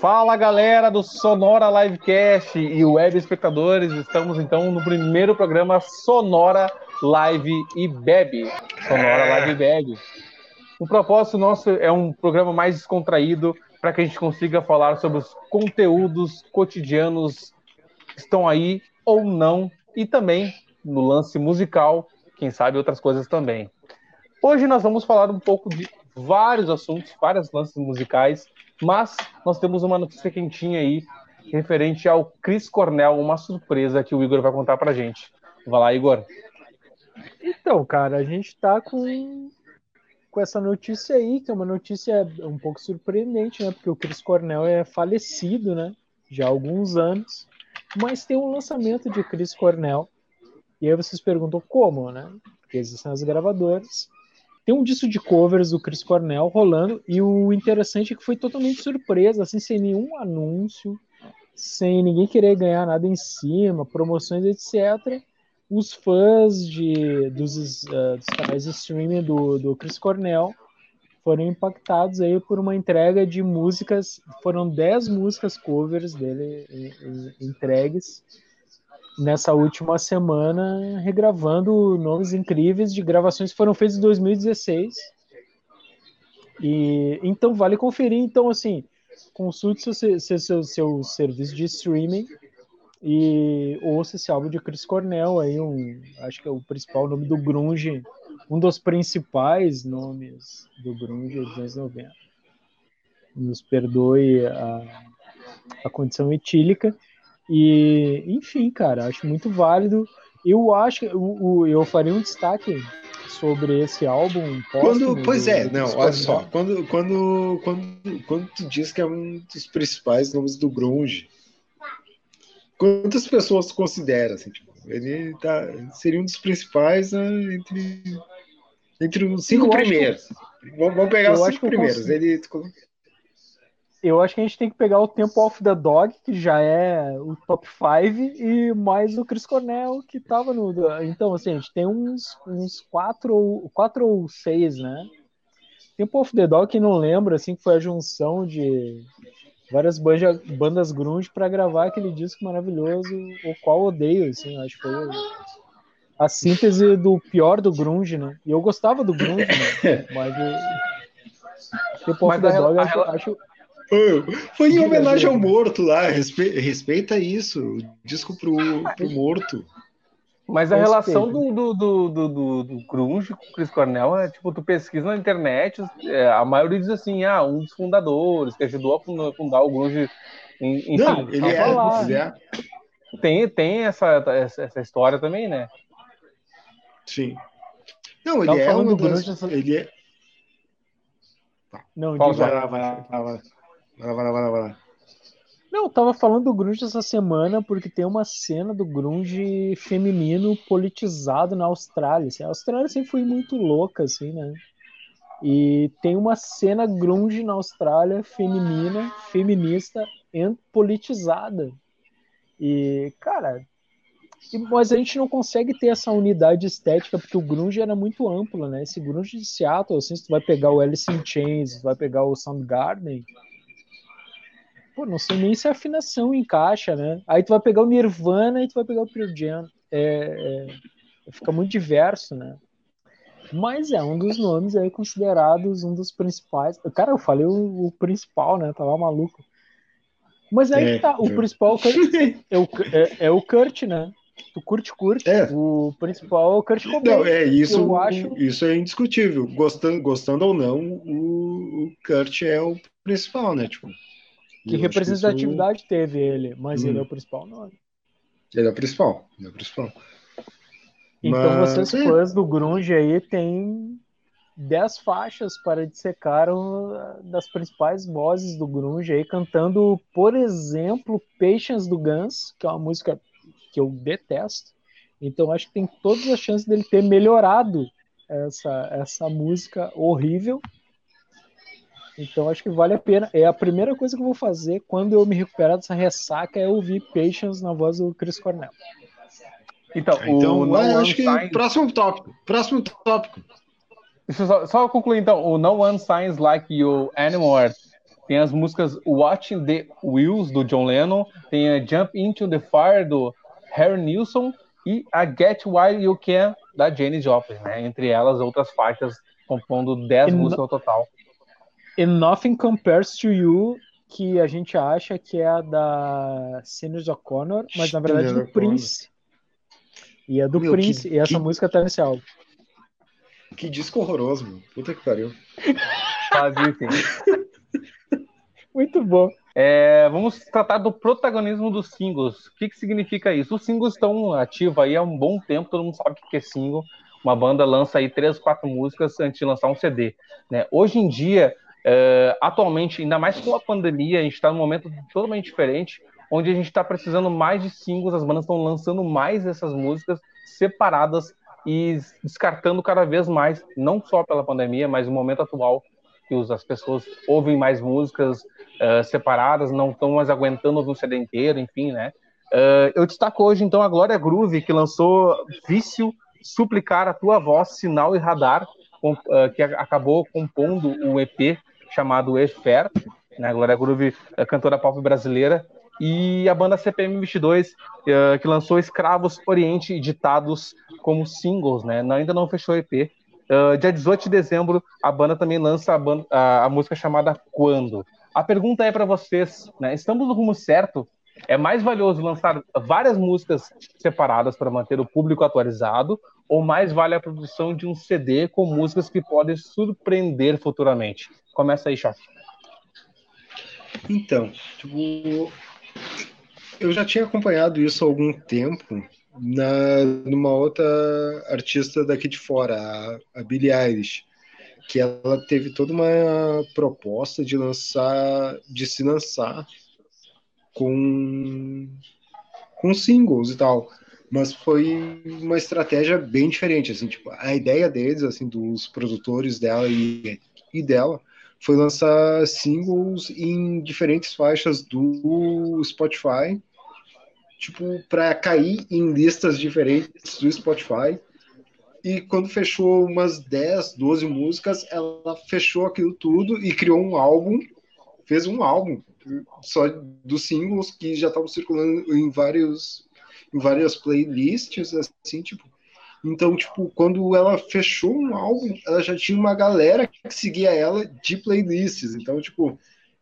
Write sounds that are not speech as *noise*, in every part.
Fala galera do Sonora Livecast e web espectadores, estamos então no primeiro programa Sonora Live e Bebe. Sonora Live e Bebe. O propósito nosso é um programa mais descontraído para que a gente consiga falar sobre os conteúdos cotidianos que estão aí ou não e também no lance musical, quem sabe outras coisas também. Hoje nós vamos falar um pouco de vários assuntos, vários lances musicais, mas nós temos uma notícia quentinha aí referente ao Chris Cornell, uma surpresa que o Igor vai contar pra gente. Vai lá, Igor. Então, cara, a gente tá com, com essa notícia aí, que é uma notícia um pouco surpreendente, né? Porque o Chris Cornell é falecido, né? Já há alguns anos. Mas tem um lançamento de Chris Cornell. E aí vocês perguntam como, né? Porque existem as gravadoras. Tem um disco de covers do Chris Cornell rolando e o interessante é que foi totalmente surpresa, assim, sem nenhum anúncio, sem ninguém querer ganhar nada em cima, promoções, etc. Os fãs de, dos, uh, dos canais de streaming do, do Chris Cornell foram impactados aí por uma entrega de músicas, foram 10 músicas covers dele entregues nessa última semana regravando nomes incríveis de gravações que foram feitas em 2016. E então vale conferir. Então assim, consulte seu, seu, seu, seu serviço de streaming e ouça esse álbum de Chris Cornell aí, um, acho que é o principal nome do grunge, um dos principais nomes do grunge dos anos 90. Nos perdoe a, a condição etílica. E, enfim, cara, acho muito válido. Eu acho que eu, eu faria um destaque sobre esse álbum. Quando, pois do, é, do não, olha só, quando, quando, quando, quando tu diz que é um dos principais nomes do grunge, quantas pessoas tu considera? Assim, tipo, ele tá, seria um dos principais né, entre, entre os cinco eu primeiros. Que, vamos, pegar os cinco primeiros. Ele eu acho que a gente tem que pegar o tempo off the dog, que já é o top 5, e mais o Chris Cornell, que tava no. Então, assim, a gente tem uns, uns quatro, ou, quatro ou seis, né? Tempo off the dog, que não lembra, assim, que foi a junção de várias banja, bandas grunge para gravar aquele disco maravilhoso, o qual odeio, assim, acho que foi a síntese do pior do grunge, né? E eu gostava do grunge, né? *laughs* Mas. Tempo off the dog, acho, acho foi em homenagem ao morto lá. Respe... Respeita isso. Disco pro, pro morto. Mas a relação do, do, do, do, do Grunge com o Chris Cornell é tipo, tu pesquisa na internet, é, a maioria diz assim, ah, um dos fundadores, que ajudou a fundar o Grunge. Enfim, Não, ele é, lá. ele é. Tem, tem essa, essa, essa, história também, né? Sim. Não, ele é um das... Grunge, ele é... Tá. Não, vai lá, vai lá, vai lá. Vai lá, vai lá, vai lá, vai lá. Não, eu tava falando do grunge essa semana porque tem uma cena do grunge feminino politizado na Austrália. Assim, a Austrália sempre foi muito louca, assim, né? E tem uma cena grunge na Austrália feminina, feminista politizada. E, cara, mas a gente não consegue ter essa unidade estética porque o grunge era muito amplo, né? Esse grunge de Seattle, assim, se tu vai pegar o Alice in Chains, vai pegar o Soundgarden, pô, não sei nem se a afinação encaixa, né? Aí tu vai pegar o Nirvana e tu vai pegar o Pearl Jam. É, é, fica muito diverso, né? Mas é um dos nomes aí considerados um dos principais. Cara, eu falei o, o principal, né? Tava maluco. Mas aí é, tá, o principal é o, *laughs* é, é o Kurt, né? Tu curte, curte. É. O principal é o Kurt Cobain. Não, é isso. Eu acho... Isso é indiscutível. Gostando, gostando ou não, o, o Kurt é o principal, né? Tipo, que representatividade isso... teve ele, mas hum. ele é o principal nome. Ele é o principal, ele é o principal. Então mas... vocês fãs do grunge aí tem 10 faixas para dissecar das principais vozes do grunge aí cantando, por exemplo, Patience do Guns, que é uma música que eu detesto. Então acho que tem todas as chances dele ter melhorado essa, essa música horrível então acho que vale a pena. É a primeira coisa que eu vou fazer quando eu me recuperar dessa ressaca é ouvir Patience na voz do Chris Cornell. Então, então o acho que signs... próximo tópico. Próximo tópico. Deixa eu só, só, concluir então. O No One Signs Like You Anymore Tem as músicas Watching the Wheels, do John Lennon, tem a Jump Into the Fire, do Harry Nilsson, e a Get While You Can, da Jane Joplin, né? Entre elas, outras faixas, compondo 10 músicas no total. E Nothing Compares to You, que a gente acha que é a da Sinners O'Connor, mas na verdade é do Prince. E é do Meu, Prince, que, e essa que... música tá nesse álbum. Que disco horroroso, mano. Puta que pariu. *laughs* Quase, *laughs* Muito bom. É, vamos tratar do protagonismo dos singles. O que, que significa isso? Os singles estão ativos aí há um bom tempo, todo mundo sabe o que é single. Uma banda lança aí três, quatro músicas antes de lançar um CD. Né? Hoje em dia, é, atualmente, ainda mais com a pandemia, a gente está num momento totalmente diferente, onde a gente está precisando mais de singles, as bandas estão lançando mais essas músicas separadas e descartando cada vez mais, não só pela pandemia, mas o momento atual que as pessoas ouvem mais músicas uh, separadas, não estão mais aguentando ouvir um CD inteiro, enfim, né? Uh, eu destaco hoje, então, a Glória Groove, que lançou Vício, Suplicar a Tua Voz, Sinal e Radar, com, uh, que acabou compondo o EP chamado Efer, né? Glória Groove, cantora pop brasileira, e a banda CPM 22, uh, que lançou Escravos Oriente ditados como singles, né? ainda não fechou EP. Uh, dia 18 de dezembro, a banda também lança a, banda, a, a música chamada Quando. A pergunta é para vocês, né? Estamos no rumo certo? É mais valioso lançar várias músicas separadas para manter o público atualizado ou mais vale a produção de um CD com músicas que podem surpreender futuramente? Começa aí, Choque. Então, tipo, eu já tinha acompanhado isso há algum tempo na numa outra artista daqui de fora, a, a Billie Eilish, que ela teve toda uma proposta de lançar, de se lançar com com singles e tal, mas foi uma estratégia bem diferente, assim, tipo, a ideia deles, assim, dos produtores dela e, e dela, foi lançar singles em diferentes faixas do Spotify, tipo, para cair em listas diferentes do Spotify. E quando fechou umas 10, 12 músicas, ela fechou aquilo tudo e criou um álbum, fez um álbum só dos singles que já estavam circulando em vários várias playlists assim, tipo, então, tipo, quando ela fechou um álbum, ela já tinha uma galera que seguia ela de playlists. Então, tipo,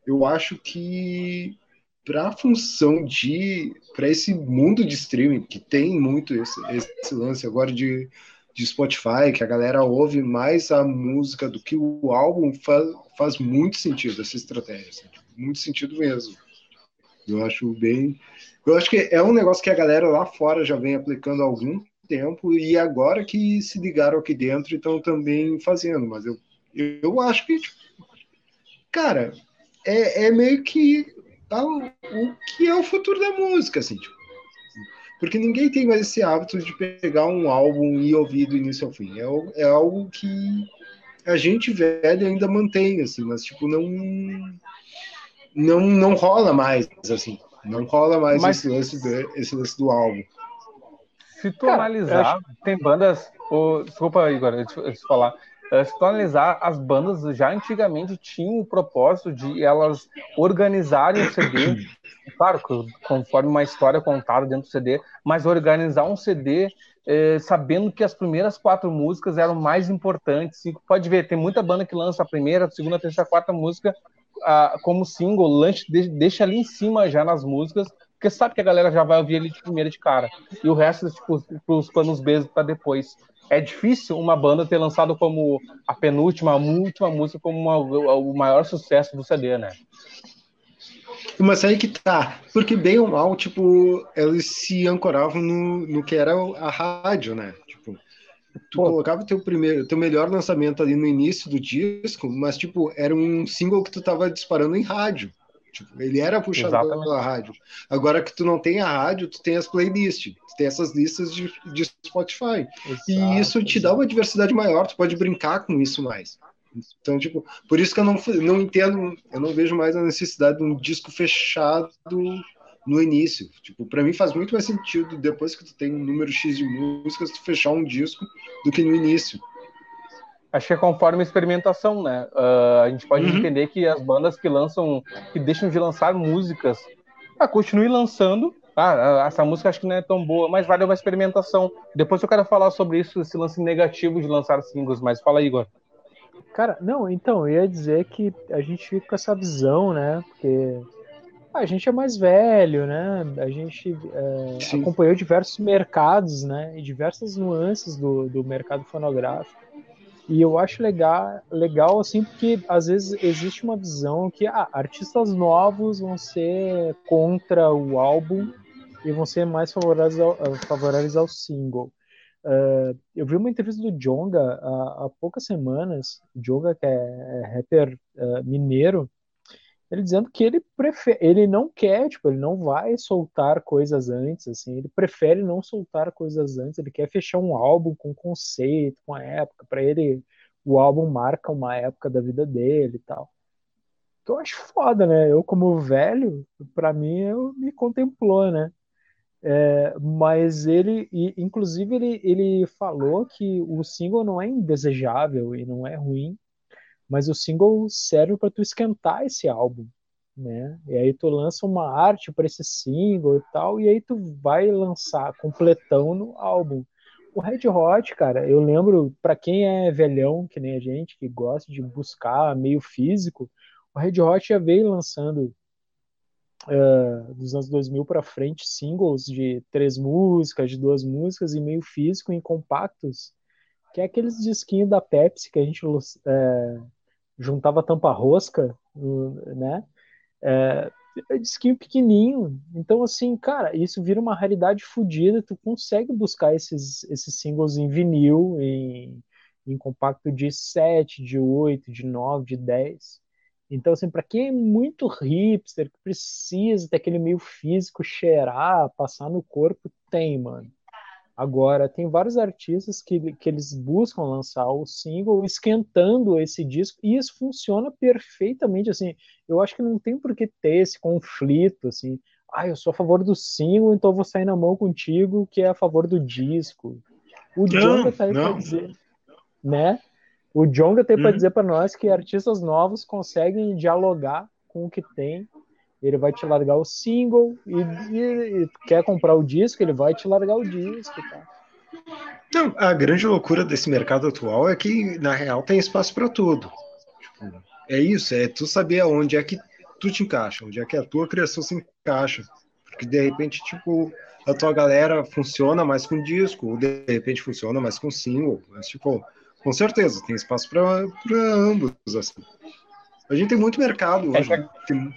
eu acho que para a função de para esse mundo de streaming que tem muito esse, esse lance agora de, de Spotify, que a galera ouve mais a música do que o álbum, faz, faz muito sentido essa estratégia, assim, muito sentido mesmo. Eu acho bem. Eu acho que é um negócio que a galera lá fora já vem aplicando há algum tempo e agora que se ligaram aqui dentro estão também fazendo, mas eu, eu acho que, tipo, cara, é, é meio que tá, o que é o futuro da música, assim, tipo, porque ninguém tem mais esse hábito de pegar um álbum e ouvir do início ao fim. É, é algo que a gente velho ainda mantém, assim, mas tipo, não não, não rola mais, assim. Não rola mais mas... esse, lance do, esse lance do álbum. Se tu Cara, analisar, acho... tem bandas. Oh, desculpa, Igor, deixa eu te falar. Eh, se tu analisar, as bandas já antigamente tinham o propósito de elas organizarem o CD, *coughs* claro, conforme uma história contada dentro do CD, mas organizar um CD eh, sabendo que as primeiras quatro músicas eram mais importantes. E pode ver, tem muita banda que lança a primeira, a segunda, a terceira, a quarta música ah, como single, lanche, deixa ali em cima já nas músicas, porque sabe que a galera já vai ouvir ele de primeira de cara. E o resto, tipo, pros panos B para depois. É difícil uma banda ter lançado como a penúltima, a última música como uma, o maior sucesso do CD, né? Mas aí que tá, porque bem ou mal, tipo, eles se ancoravam no, no que era a rádio, né? Tu Pô. colocava teu primeiro, teu melhor lançamento ali no início do disco, mas tipo, era um single que tu tava disparando em rádio. Tipo, ele era puxado Exatamente. pela rádio. Agora que tu não tem a rádio, tu tem as playlists, tu tem essas listas de, de Spotify. Exato, e isso te dá uma diversidade maior, tu pode brincar com isso mais. Então, tipo, por isso que eu não, não entendo, eu não vejo mais a necessidade de um disco fechado no início. Tipo, para mim faz muito mais sentido depois que tu tem um número X de músicas tu fechar um disco do que no início. Acho que é conforme a experimentação, né? Uh, a gente pode uhum. entender que as bandas que lançam, que deixam de lançar músicas, ah, continue lançando. Ah, essa música acho que não é tão boa, mas vale uma experimentação. Depois eu quero falar sobre isso, esse lance negativo de lançar singles, mas fala aí, Igor. Cara, não, então, eu ia dizer que a gente fica com essa visão, né? Porque a gente é mais velho, né? A gente é, acompanhou diversos mercados, né? E diversas nuances do, do mercado fonográfico. E eu acho legal, legal assim, porque às vezes existe uma visão que ah, artistas novos vão ser contra o álbum e vão ser mais favoráveis ao, favoráveis ao single. Uh, eu vi uma entrevista do Jonga há, há poucas semanas, Jonga, que é, é rapper uh, mineiro, ele dizendo que ele prefere, ele não quer, tipo, ele não vai soltar coisas antes, assim, ele prefere não soltar coisas antes, ele quer fechar um álbum com conceito, com a época, para ele o álbum marca uma época da vida dele e tal. Que eu acho foda, né? Eu como velho, para mim eu me contemplou, né? É, mas ele, e, inclusive, ele, ele falou que o single não é indesejável e não é ruim, mas o single serve para tu esquentar esse álbum, né? E aí tu lança uma arte para esse single e tal, e aí tu vai lançar completão no álbum. O Red Hot, cara, eu lembro, para quem é velhão, que nem a gente, que gosta de buscar meio físico, o Red Hot já veio lançando uh, dos anos 2000 para frente singles de três músicas, de duas músicas e meio físico em compactos, que é aqueles disquinhos da Pepsi que a gente uh, juntava tampa rosca, né? É, disquinho pequenininho. Então, assim, cara, isso vira uma raridade fodida. Tu consegue buscar esses, esses singles em vinil, em, em compacto de 7, de 8, de 9, de 10. Então, assim, para quem é muito hipster, que precisa ter aquele meio físico, cheirar, passar no corpo, tem, mano. Agora, tem vários artistas que, que eles buscam lançar o single esquentando esse disco, e isso funciona perfeitamente, assim, eu acho que não tem por que ter esse conflito, assim, ah, eu sou a favor do single, então vou sair na mão contigo, que é a favor do disco. O Jonga tá aí não. pra dizer, né? O Jonga tem hum. para dizer para nós que artistas novos conseguem dialogar com o que tem ele vai te largar o single e, e, e, quer comprar o disco, ele vai te largar o disco. Tá? Não, a grande loucura desse mercado atual é que, na real, tem espaço para tudo. Tipo, é isso, é tu saber aonde é que tu te encaixa, onde é que a tua criação se encaixa. Porque, de repente, tipo, a tua galera funciona mais com disco, ou de repente funciona mais com single. Mas, tipo, com certeza, tem espaço para ambos, assim. A gente tem muito mercado é hoje. Tem,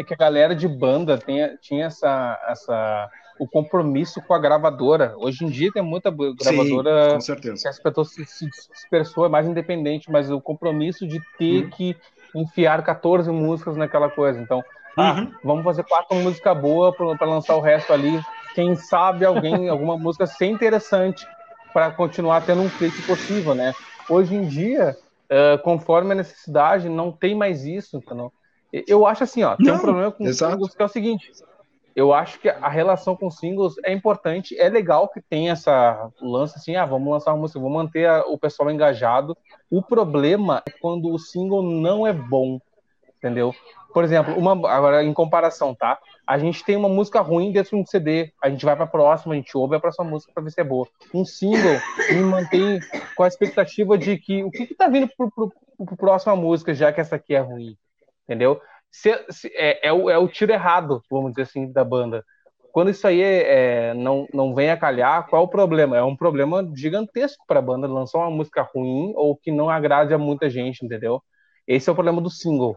é que a galera de banda tinha, tinha essa, essa, o compromisso com a gravadora. Hoje em dia tem muita gravadora Sim, que as pessoas se, se dispersou, é mais independente, mas o compromisso de ter uhum. que enfiar 14 músicas naquela coisa. Então, ah, uhum. vamos fazer quatro músicas boas para lançar o resto ali. Quem sabe alguém, *laughs* alguma música ser interessante para continuar tendo um clipe possível, né? Hoje em dia, uh, conforme a necessidade, não tem mais isso, entendeu? Eu acho assim, ó, tem Não, um problema com exato. singles que é o seguinte. Eu acho que a relação com singles é importante, é legal que tem essa lance assim, ah, vamos lançar uma música, vamos manter a, o pessoal engajado. O problema é quando o single não é bom, entendeu? Por exemplo, uma agora em comparação, tá? A gente tem uma música ruim dentro de um CD, a gente vai para a próxima, a gente ouve a próxima música para ver se é boa. Um single me mantém com a expectativa de que o que, que tá vindo pro, pro, pro próxima música, já que essa aqui é ruim entendeu? Se, se, é, é, o, é o tiro errado, vamos dizer assim, da banda. Quando isso aí é, não, não vem a calhar, qual é o problema? É um problema gigantesco para a banda lançar uma música ruim ou que não agrade a muita gente, entendeu? Esse é o problema do single.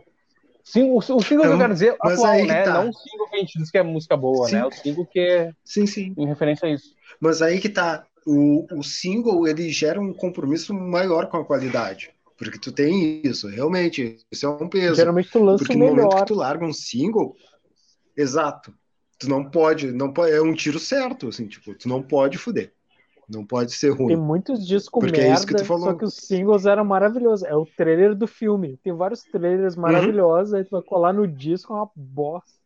Single, o single então, que eu quero dizer atual, né? Tá. Não o single que a gente diz que é música boa, sim. né? O single que é sim, sim. em referência a isso. Mas aí que tá. O, o single ele gera um compromisso maior com a qualidade. Porque tu tem isso, realmente, isso é um peso. Geralmente tu lança Porque no melhor. momento que tu larga um single, exato, tu não pode, não pode, é um tiro certo, assim, tipo, tu não pode fuder. Não pode ser ruim. Tem muitos discos Porque merda, é isso que tu falou. só que os singles eram maravilhosos. É o trailer do filme. Tem vários trailers maravilhosos, uhum. aí tu vai colar no disco, é uma bosta.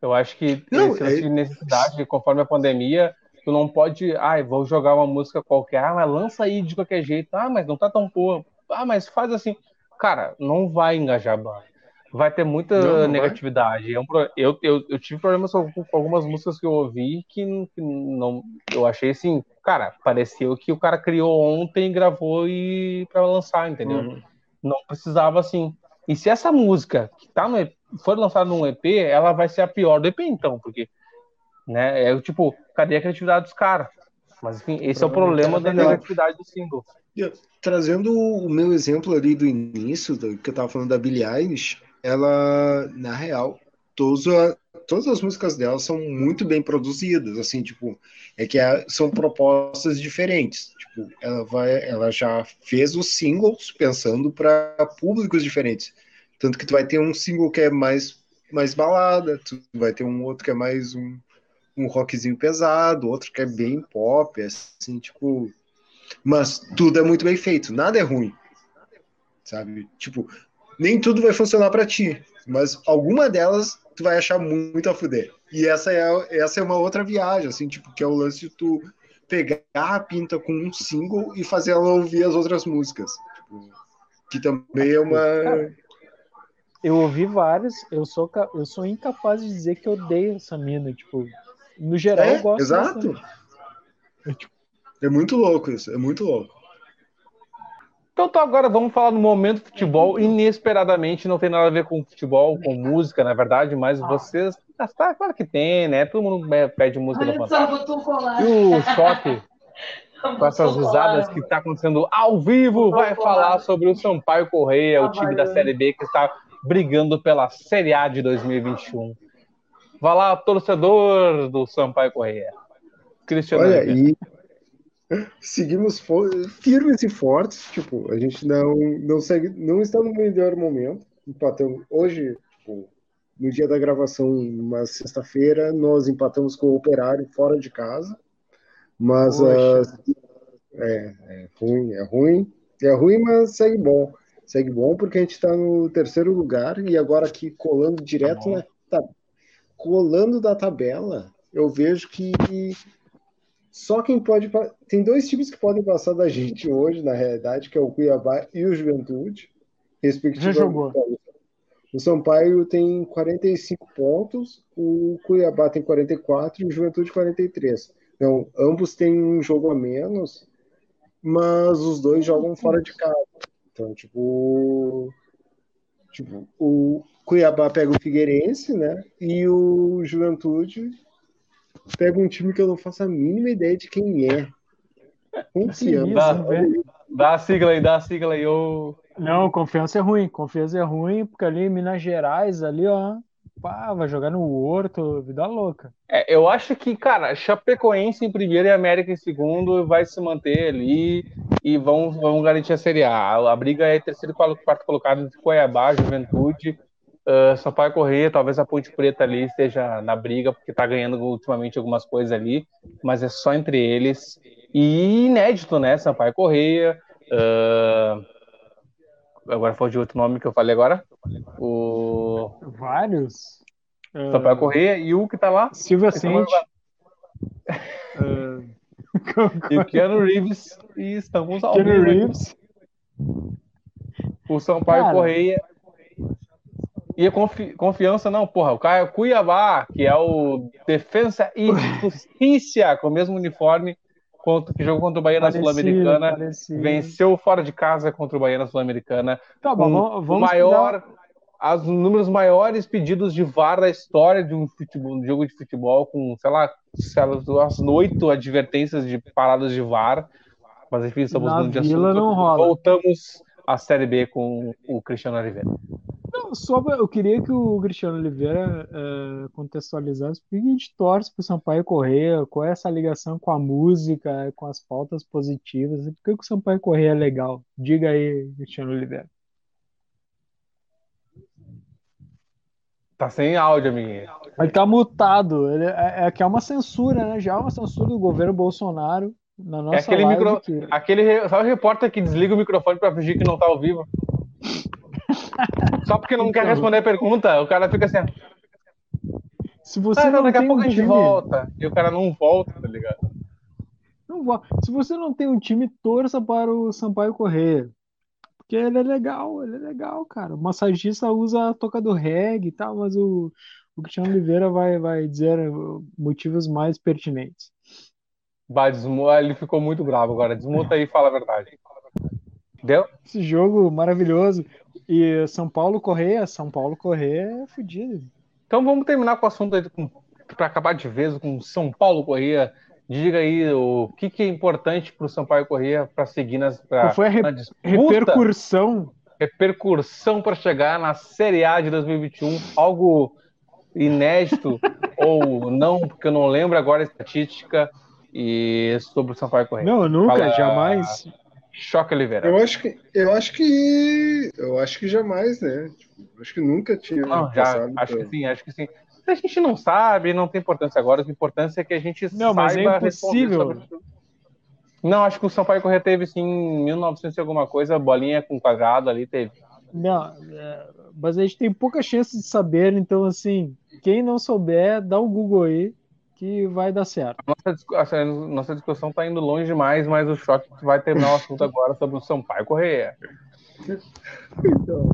Eu acho que não, esse é... necessidade, conforme a pandemia, Tu não pode, ai, vou jogar uma música qualquer, ah, mas lança aí de qualquer jeito, ah, mas não tá tão boa, ah, mas faz assim. Cara, não vai engajar banda. Vai ter muita não, não negatividade. É eu, eu, eu tive problemas com, algumas músicas que eu ouvi que, não. Eu achei assim, cara, pareceu que o cara criou ontem, gravou e para lançar, entendeu? Uhum. Não precisava assim. E se essa música que tá no, for lançada num EP, ela vai ser a pior do EP, então, porque né? É o tipo, cadê a criatividade dos caras? Mas enfim, esse é o problema da negatividade do single. Trazendo o meu exemplo ali do início, que eu tava falando da Billie Eilish, ela, na real, todos todas as músicas dela são muito bem produzidas, assim, tipo, é que a, são propostas diferentes. Tipo, ela vai, ela já fez os singles pensando para públicos diferentes. Tanto que tu vai ter um single que é mais mais balada, tu vai ter um outro que é mais um um rockzinho pesado, outro que é bem pop, assim, tipo. Mas tudo é muito bem feito, nada é ruim. Sabe? Tipo, nem tudo vai funcionar para ti, mas alguma delas tu vai achar muito a fuder. E essa é, essa é uma outra viagem, assim, tipo, que é o lance de tu pegar a pinta com um single e fazer ela ouvir as outras músicas. Tipo, que também é uma. Eu ouvi várias, eu sou, eu sou incapaz de dizer que eu odeio essa mina, tipo, no geral, é, eu gosto. Exato. É muito louco isso, é muito louco. Então, tá, agora vamos falar no momento futebol. Inesperadamente, não tem nada a ver com futebol, com música, na verdade, mas vocês. Ah, tá, claro que tem, né? Todo mundo pede música da Fantástica. E o choque com essas risadas que está acontecendo ao vivo, vai falar sobre o Sampaio Correia, o time da Série B que está brigando pela Série A de 2021. Vai lá, torcedor do Sampaio Correia. Cristiano. Olha, e seguimos firmes e fortes. Tipo, a gente não, não, segue, não está no melhor momento. Empatamos hoje, tipo, no dia da gravação, uma sexta-feira, nós empatamos com o Operário fora de casa. Mas uh, é, é ruim, é ruim. É ruim, mas segue bom. Segue bom porque a gente está no terceiro lugar e agora aqui colando direto tá na, colando da tabela, eu vejo que só quem pode. Tem dois times que podem passar da gente hoje, na realidade, que é o Cuiabá e o Juventude, respectivamente. Já jogou. O Sampaio tem 45 pontos, o Cuiabá tem 44 e o Juventude 43. Então, ambos têm um jogo a menos, mas os dois jogam fora de casa. Então, tipo. Tipo, o, Cuiabá pega o Figueirense, né? E o Juventude pega um time que eu não faço a mínima ideia de quem é. Confiança. Dá, dá a sigla aí, dá a sigla aí. Ô... Não, confiança é ruim. Confiança é ruim, porque ali em Minas Gerais, ali, ó. Pá, vai jogar no Horto, vida louca. É, eu acho que, cara, Chapecoense em primeiro e América em segundo vai se manter ali e vão, vão garantir a Série A. A briga é terceiro e quarto colocado entre Cuiabá, Juventude Uh, Sampaio Correia, talvez a Ponte Preta ali esteja na briga, porque está ganhando ultimamente algumas coisas ali, mas é só entre eles. E inédito, né? Sampaio Correia. Uh, agora foi de outro nome que eu falei agora. O... Vários. Sampaio uh... Correia e o que tá lá? Silvia Sente. uh... e o Keanu Reeves. E estamos ao Keanu Reeves. O Sampaio Cara, Correia e confi confiança, não, porra, o Caio Cuiabá, que é o Defensa e Justiça, com o mesmo uniforme, contra, que jogou contra o Bahia na Sul-Americana, venceu fora de casa contra o Bahia na Sul-Americana. Tá bom, vamos, vamos maior, os números maiores pedidos de VAR da história de um, futebol, um jogo de futebol, com, sei lá, umas oito advertências de paradas de VAR. Mas enfim, estamos no dia assunto. Voltamos à Série B com o Cristiano Oliveira. Só eu queria que o Cristiano Oliveira é, contextualizasse por que a gente torce para o Sampaio Correia, qual é essa ligação com a música, com as pautas positivas, por que, que o Sampaio Correia é legal? Diga aí, Cristiano Oliveira. Tá sem áudio, amiguinho. Ele tá mutado. Ele, é, é que é uma censura, né? Já é uma censura do governo Bolsonaro na nossa é aquele micro, que... aquele Sabe o repórter que desliga o microfone para fingir que não tá ao vivo? Só porque não então, quer responder a pergunta, o cara fica assim. Se você ah, não, daqui a pouco a gente volta. E o cara não volta, tá ligado? Não vá. Se você não tem um time, torça para o Sampaio Correr. Porque ele é legal, ele é legal, cara. O massagista usa a toca do reggae e tal, mas o, o Cristiano Oliveira vai, vai dizer motivos mais pertinentes. Vai, ele ficou muito bravo agora. Desmuta aí e fala a verdade. Deu? Esse jogo maravilhoso. E São Paulo Correia, São Paulo Correia é fodido. Então vamos terminar com o assunto aí para acabar de vez com São Paulo Correia. Diga aí o que, que é importante para o Sampaio Correia para seguir nas. Pra, Qual foi a re repercussão? Repercussão para chegar na Série A de 2021. Algo inédito *laughs* ou não, porque eu não lembro agora a estatística e sobre o Sampaio Correia. Não, nunca, Fala... jamais. Choque Oliveira. Eu acho que eu acho que eu acho que jamais, né? Tipo, acho que nunca tinha. Não, já, acho pra... que sim, acho que sim. A gente não sabe, não tem importância agora. A importância é que a gente não, mas é impossível. Sobre... Não, acho que o Sampaio Correia teve sim em 1900 e alguma coisa, bolinha com quadrado ali teve. Não, é, mas a gente tem pouca chance de saber, então assim, quem não souber, dá um Google aí que vai dar certo. Nossa, nossa discussão está indo longe demais, mas o choque vai terminar o assunto agora sobre o Sampaio Correia. Então,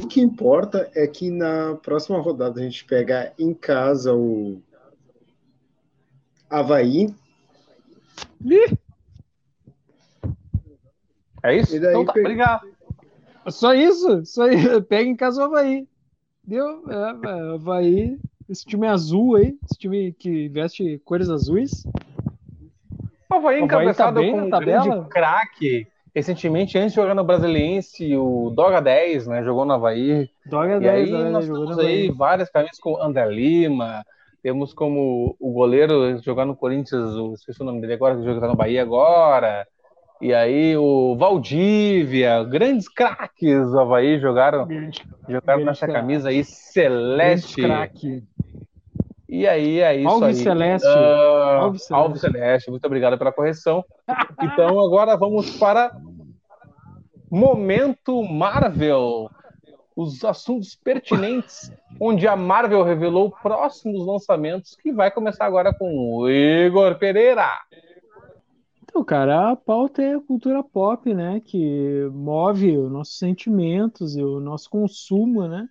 o que importa é que na próxima rodada a gente pega em casa o Havaí. É isso? então tá, obrigado. Só isso? Só isso. Pega em casa o Havaí. Deu? É, é, Havaí esse time azul aí, esse time que veste cores azuis. O Havaí encabeçado tá com um grande craque. Recentemente, antes de jogar no Brasiliense, o Doga 10, né? Jogou no Havaí. Doga e 10, aí né, nós temos aí várias camisas com André Lima. Temos como o goleiro jogar no Corinthians, o, esqueci o nome dele agora, que joga no Bahia agora. E aí o Valdívia, grandes craques do Havaí jogaram, jogaram nessa camisa aí celeste. E aí é isso Alves aí. Celeste. Uh, Alves Celeste. Alves Celeste, muito obrigado pela correção. então agora vamos para Momento Marvel. Os assuntos pertinentes, onde a Marvel revelou próximos lançamentos, que vai começar agora com o Igor Pereira. Então, cara, a pauta é a cultura pop, né? Que move os nossos sentimentos e o nosso consumo, né?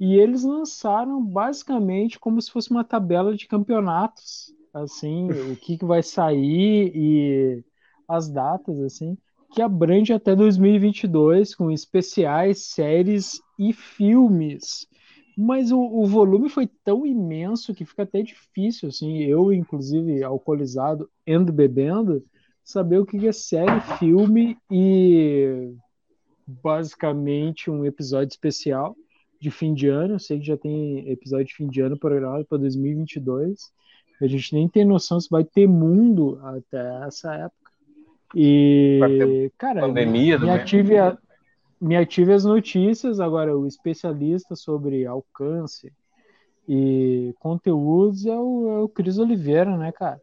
E eles lançaram basicamente como se fosse uma tabela de campeonatos, assim, o que, que vai sair e as datas, assim, que abrange até 2022 com especiais, séries e filmes. Mas o, o volume foi tão imenso que fica até difícil, assim, eu, inclusive, alcoolizado, ando bebendo, saber o que é série, filme e basicamente um episódio especial de fim de ano. Eu sei que já tem episódio de fim de ano programado para 2022. A gente nem tem noção se vai ter mundo até essa época. E, cara, pandemia, me, ative a, me ative as notícias. Agora, o especialista sobre alcance e conteúdos é o, é o Cris Oliveira, né, cara?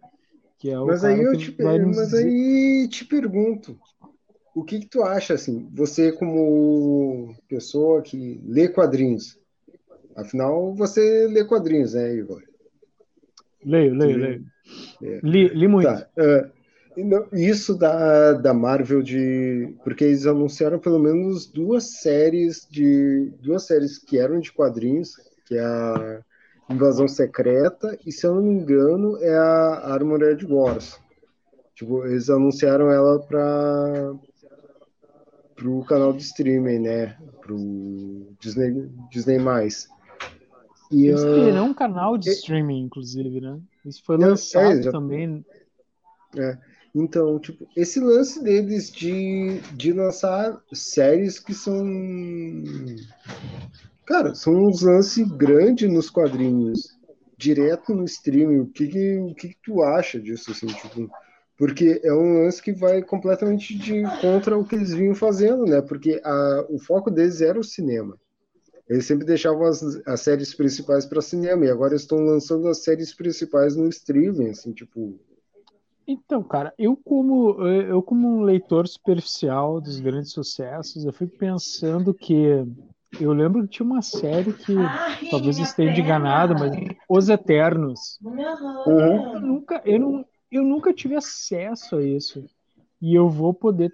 Que é o mas aí eu te, mas aí te pergunto, o que, que tu acha assim? Você como pessoa que lê quadrinhos, afinal você lê quadrinhos, né, Igor? Leio, leio, leio. É. Li, li muito. Tá, uh, isso da, da Marvel de. Porque eles anunciaram pelo menos duas séries de. duas séries que eram de quadrinhos, que é a Invasão Secreta, e se eu não me engano, é a Armored Wars. Tipo, eles anunciaram ela para o canal de streaming, né? Pro Disney, Disney+. E, Isso uh, é um canal de streaming, inclusive, né? Isso foi lançado é, já, também. É. Então, tipo, esse lance deles de, de lançar séries que são Cara, são uns lances grandes nos quadrinhos, direto no streaming. O que, que, o que, que tu acha disso, assim, tipo, porque é um lance que vai completamente de contra o que eles vinham fazendo, né? Porque a, o foco deles era o cinema. Eles sempre deixavam as, as séries principais para cinema e agora estão lançando as séries principais no streaming, assim, tipo. Então, cara, eu como eu como um leitor superficial dos grandes sucessos, eu fico pensando que eu lembro que tinha uma série que Ai, talvez esteja enganado, mas Os Eternos. Uhum. Eu nunca, eu não, eu nunca tive acesso a isso. E eu vou poder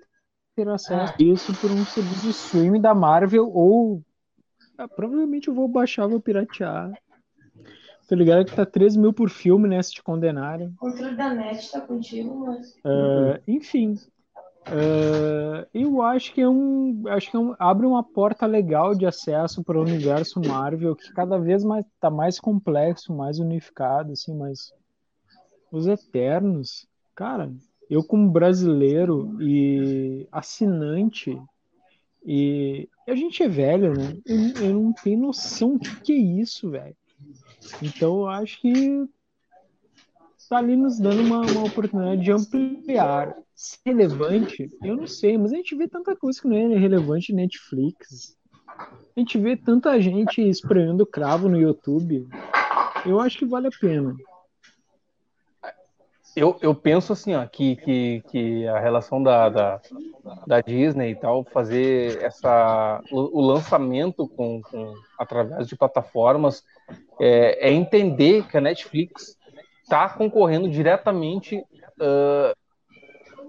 ter acesso a isso por um serviço de streaming da Marvel ou ah, provavelmente eu vou baixar, vou piratear. Tô ligado que tá 13 mil por filme, né? Se te condenarem. O controle da net tá contigo, mas. Uh, enfim. Uh, eu acho que é um. Acho que é um, abre uma porta legal de acesso para o universo Marvel, que cada vez mais tá mais complexo, mais unificado, assim, mas. Os Eternos, cara, eu como brasileiro e assinante, e a gente é velho, né? Eu, eu não tenho noção do que é isso, velho. Então eu acho que está ali nos dando uma, uma oportunidade de ampliar. Se relevante, eu não sei, mas a gente vê tanta coisa que não é relevante Netflix. A gente vê tanta gente espremendo cravo no YouTube. Eu acho que vale a pena. Eu, eu penso assim, ó, que, que, que a relação da, da, da Disney e tal, fazer essa, o, o lançamento com, com, através de plataformas, é, é entender que a Netflix está concorrendo diretamente uh,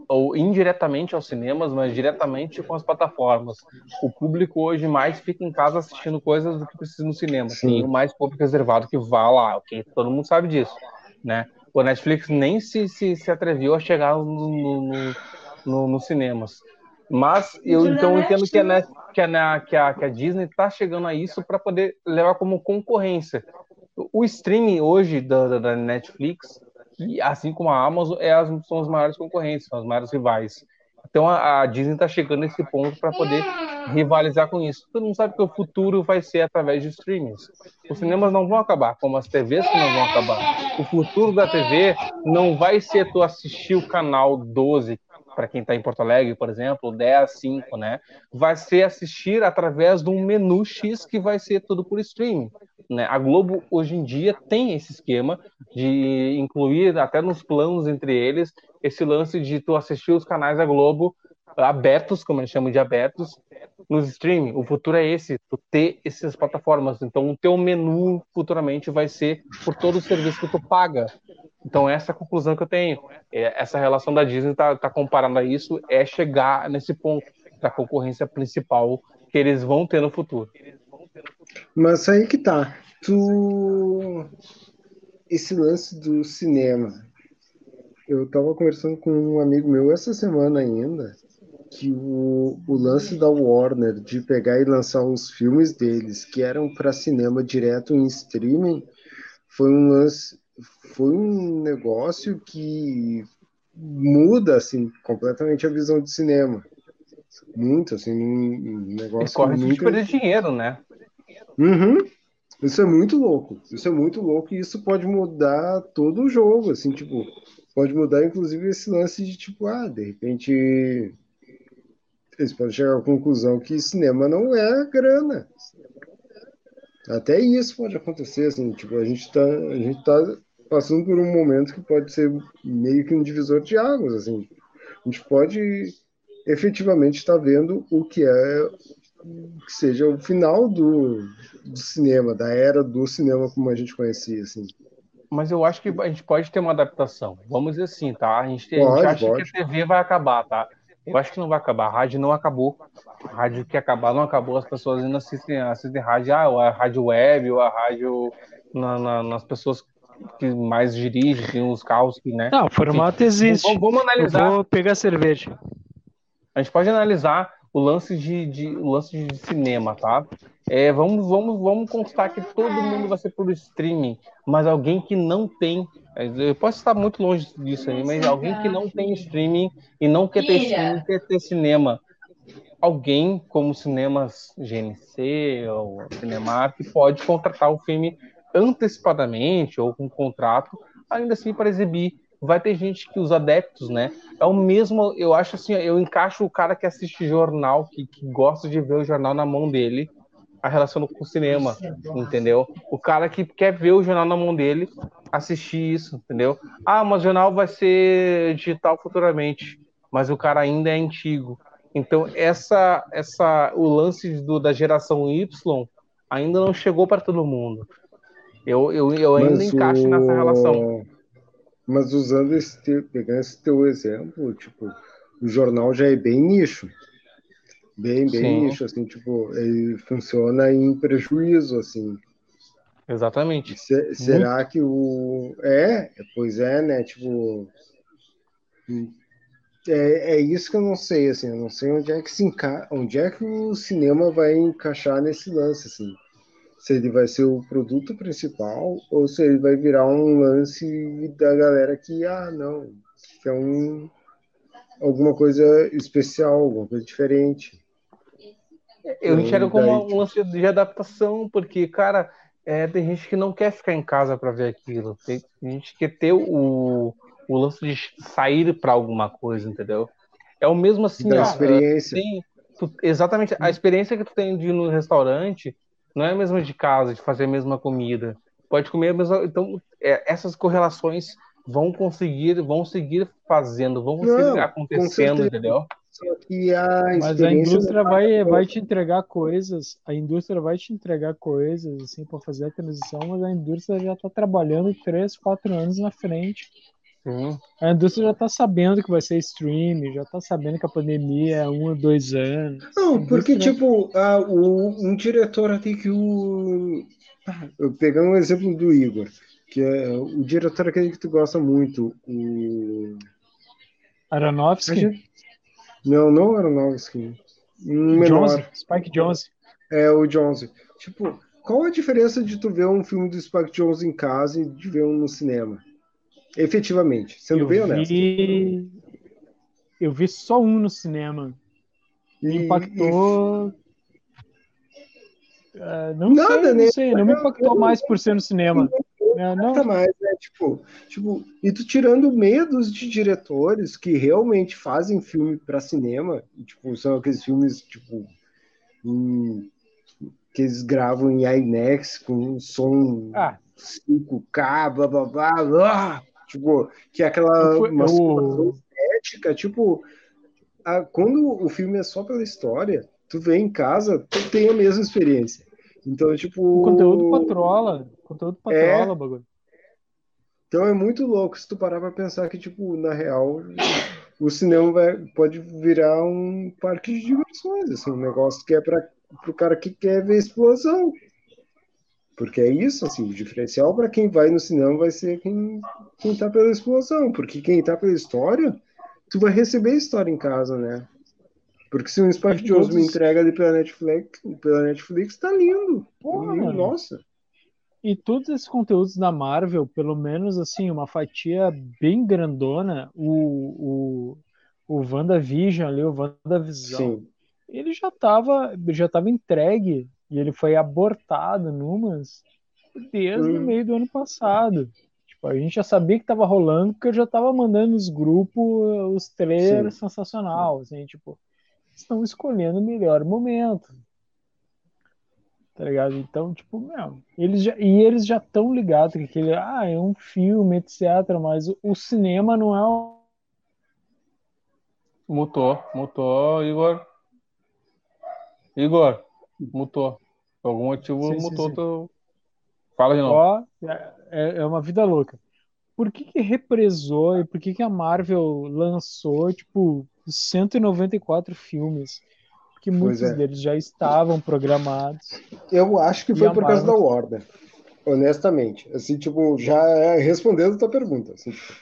ou indiretamente aos cinemas, mas diretamente com as plataformas. O público hoje mais fica em casa assistindo coisas do que precisa no cinema. Sim. Tem o mais público reservado que vá lá, ok? Todo mundo sabe disso, né? O Netflix nem se, se, se atreveu a chegar no, no, no, nos cinemas. Mas eu então entendo que a, que a, que a, que a Disney está chegando a isso para poder levar como concorrência. O streaming hoje da, da Netflix, assim como a Amazon, é as, são as maiores concorrentes, são as maiores rivais. Então a, a Disney está chegando nesse ponto para poder rivalizar com isso. Todo mundo sabe que o futuro vai ser através de streamings. Os cinemas não vão acabar, como as TVs que não vão acabar. O futuro da TV não vai ser tu assistir o canal 12, para quem está em Porto Alegre, por exemplo, 10, 5, né? Vai ser assistir através de um menu X que vai ser tudo por streaming. Né? A Globo hoje em dia tem esse esquema de incluir até nos planos entre eles esse lance de tu assistir os canais da Globo abertos, como eles chamam de abertos, nos streaming. O futuro é esse, tu ter essas plataformas. Então, o teu menu futuramente vai ser por todo o serviço que tu paga. Então, essa é a conclusão que eu tenho. É, essa relação da Disney tá, tá comparando a isso, é chegar nesse ponto da concorrência principal que eles vão ter no futuro. Mas aí que tá. Tu. Esse lance do cinema. Eu tava conversando com um amigo meu essa semana ainda que o, o lance da Warner de pegar e lançar os filmes deles que eram para cinema direto em streaming foi um lance foi um negócio que muda assim completamente a visão de cinema muito assim um negócio corre muito... de perder dinheiro né uhum. isso é muito louco isso é muito louco e isso pode mudar todo o jogo assim tipo pode mudar inclusive esse lance de tipo ah de repente eles podem chegar à conclusão que cinema não é grana. Até isso pode acontecer, assim, tipo, a gente está a gente tá passando por um momento que pode ser meio que um divisor de águas, assim. A gente pode efetivamente estar tá vendo o que é que seja o final do, do cinema, da era do cinema como a gente conhecia, assim. Mas eu acho que a gente pode ter uma adaptação. Vamos dizer assim, tá? A gente, pode, a gente acha pode. que a TV vai acabar, tá? Eu acho que não vai acabar. A rádio não acabou. A rádio que acabar não acabou. As pessoas ainda assistem, assistem rádio, ah, ou a rádio web, ou a rádio na, na, nas pessoas que mais dirigem, os carros que, né? Não, o formato existe. Vamos, vamos analisar. Eu vou pegar cerveja. A gente pode analisar o lance de, de, o lance de cinema, tá? É, vamos, vamos, vamos constar que todo mundo vai ser por streaming, mas alguém que não tem, é, eu posso estar muito longe disso aí, mas alguém que não tem streaming e não quer ter streaming, quer ter cinema, alguém como cinemas GNC ou Cinemark pode contratar o filme antecipadamente ou com contrato, ainda assim para exibir vai ter gente que os adeptos, né? É o mesmo, eu acho assim, eu encaixo o cara que assiste jornal, que, que gosta de ver o jornal na mão dele, a relação com o cinema, entendeu? O cara que quer ver o jornal na mão dele, assistir isso, entendeu? Ah, mas o jornal vai ser digital futuramente, mas o cara ainda é antigo. Então, essa, essa, o lance do, da geração Y ainda não chegou para todo mundo. Eu, eu, eu ainda encaixo nessa relação. Mas usando esse teu, pegando esse teu exemplo, tipo, o jornal já é bem nicho. Bem, bem Sim. nicho, assim, tipo, ele funciona em prejuízo, assim. Exatamente. Se, será que o. É, pois é, né? Tipo. É, é isso que eu não sei, assim, eu não sei onde é que se enca... onde é que o cinema vai encaixar nesse lance, assim. Se ele vai ser o produto principal ou se ele vai virar um lance da galera que, ah, não, que é um alguma coisa especial, alguma coisa diferente. Eu enxergo como um lance de adaptação, porque, cara, é, tem gente que não quer ficar em casa para ver aquilo. Tem gente que quer ter o, o lance de sair para alguma coisa, entendeu? É o mesmo assim. Da ó, experiência. Tem, tu, exatamente. A experiência que tu tem de ir no restaurante não é a mesma de casa, de fazer a mesma comida. Pode comer a mesma. Então, é, essas correlações vão conseguir, vão seguir fazendo, vão conseguir não, acontecendo, entendeu? A Mas a indústria vai, vai te entregar coisas, a indústria vai te entregar coisas assim para fazer a transição, mas a indústria já está trabalhando três, quatro anos na frente. Sim. A indústria já está sabendo que vai ser stream, já está sabendo que a pandemia é um ou dois anos. Não, porque, tipo, a, o, um diretor tem que o. Pegando um exemplo do Igor, que é o diretor aquele que tu gosta muito, o. Aronofsky? Não, não Aronofsky. Um Jones, Spike Jones. É, o Jones. Tipo, qual a diferença de tu ver um filme do Spike Jones em casa e de ver um no cinema? Efetivamente, sendo eu bem honesto. Vi... Eu vi só um no cinema. Me e, impactou. E... Uh, não Nada, sei, né? não sei, não me impactou mais por ser no cinema. Não, não. mais, né? Tipo, tipo, e tu tirando medos de diretores que realmente fazem filme para cinema, tipo, são aqueles filmes, tipo, em, que eles gravam em IMAX com um som ah. 5K, blá blá blá, blá Tipo, que é aquela uma eu... estética, tipo, a, quando o filme é só pela história, tu vê em casa, tu tem a mesma experiência. Então, tipo. O conteúdo patrola. O conteúdo patrola, é... bagulho. Então é muito louco se tu parar pra pensar que, tipo, na real, o cinema vai, pode virar um parque de diversões, assim, um negócio que é para o cara que quer ver explosão. Porque é isso, assim, o diferencial para quem vai no cinema vai ser quem, quem tá pela explosão, porque quem tá pela história, tu vai receber a história em casa, né? Porque se um Spike Jones todos... me entrega ali pela Netflix, pela Netflix, tá lindo. Porra, lindo, nossa. E todos esses conteúdos da Marvel, pelo menos assim, uma fatia bem grandona, o, o, o WandaVision ali, o WandaVision, Sim. ele já estava já tava entregue e ele foi abortado numas desde hum. o meio do ano passado. Tipo, a gente já sabia que estava rolando, porque eu já estava mandando nos grupos os trailers sensacional, assim, tipo, estão escolhendo o melhor momento. Tá ligado? Então, tipo, meu, eles já, e eles já estão ligados que aquele, ah, é um filme, etc, mas o, o cinema não é um... Mutou, mutou, Igor. Igor, mutou. Por algum motivo sim, mutou sim, sim. Fala de novo. Ó, é, é uma vida louca. Por que que represou e por que que a Marvel lançou, tipo, 194 filmes? Porque muitos é. deles já estavam programados. Eu acho que foi por Marvel... causa da Warner. Honestamente. Assim, tipo, já respondendo a tua pergunta. Assim, tipo,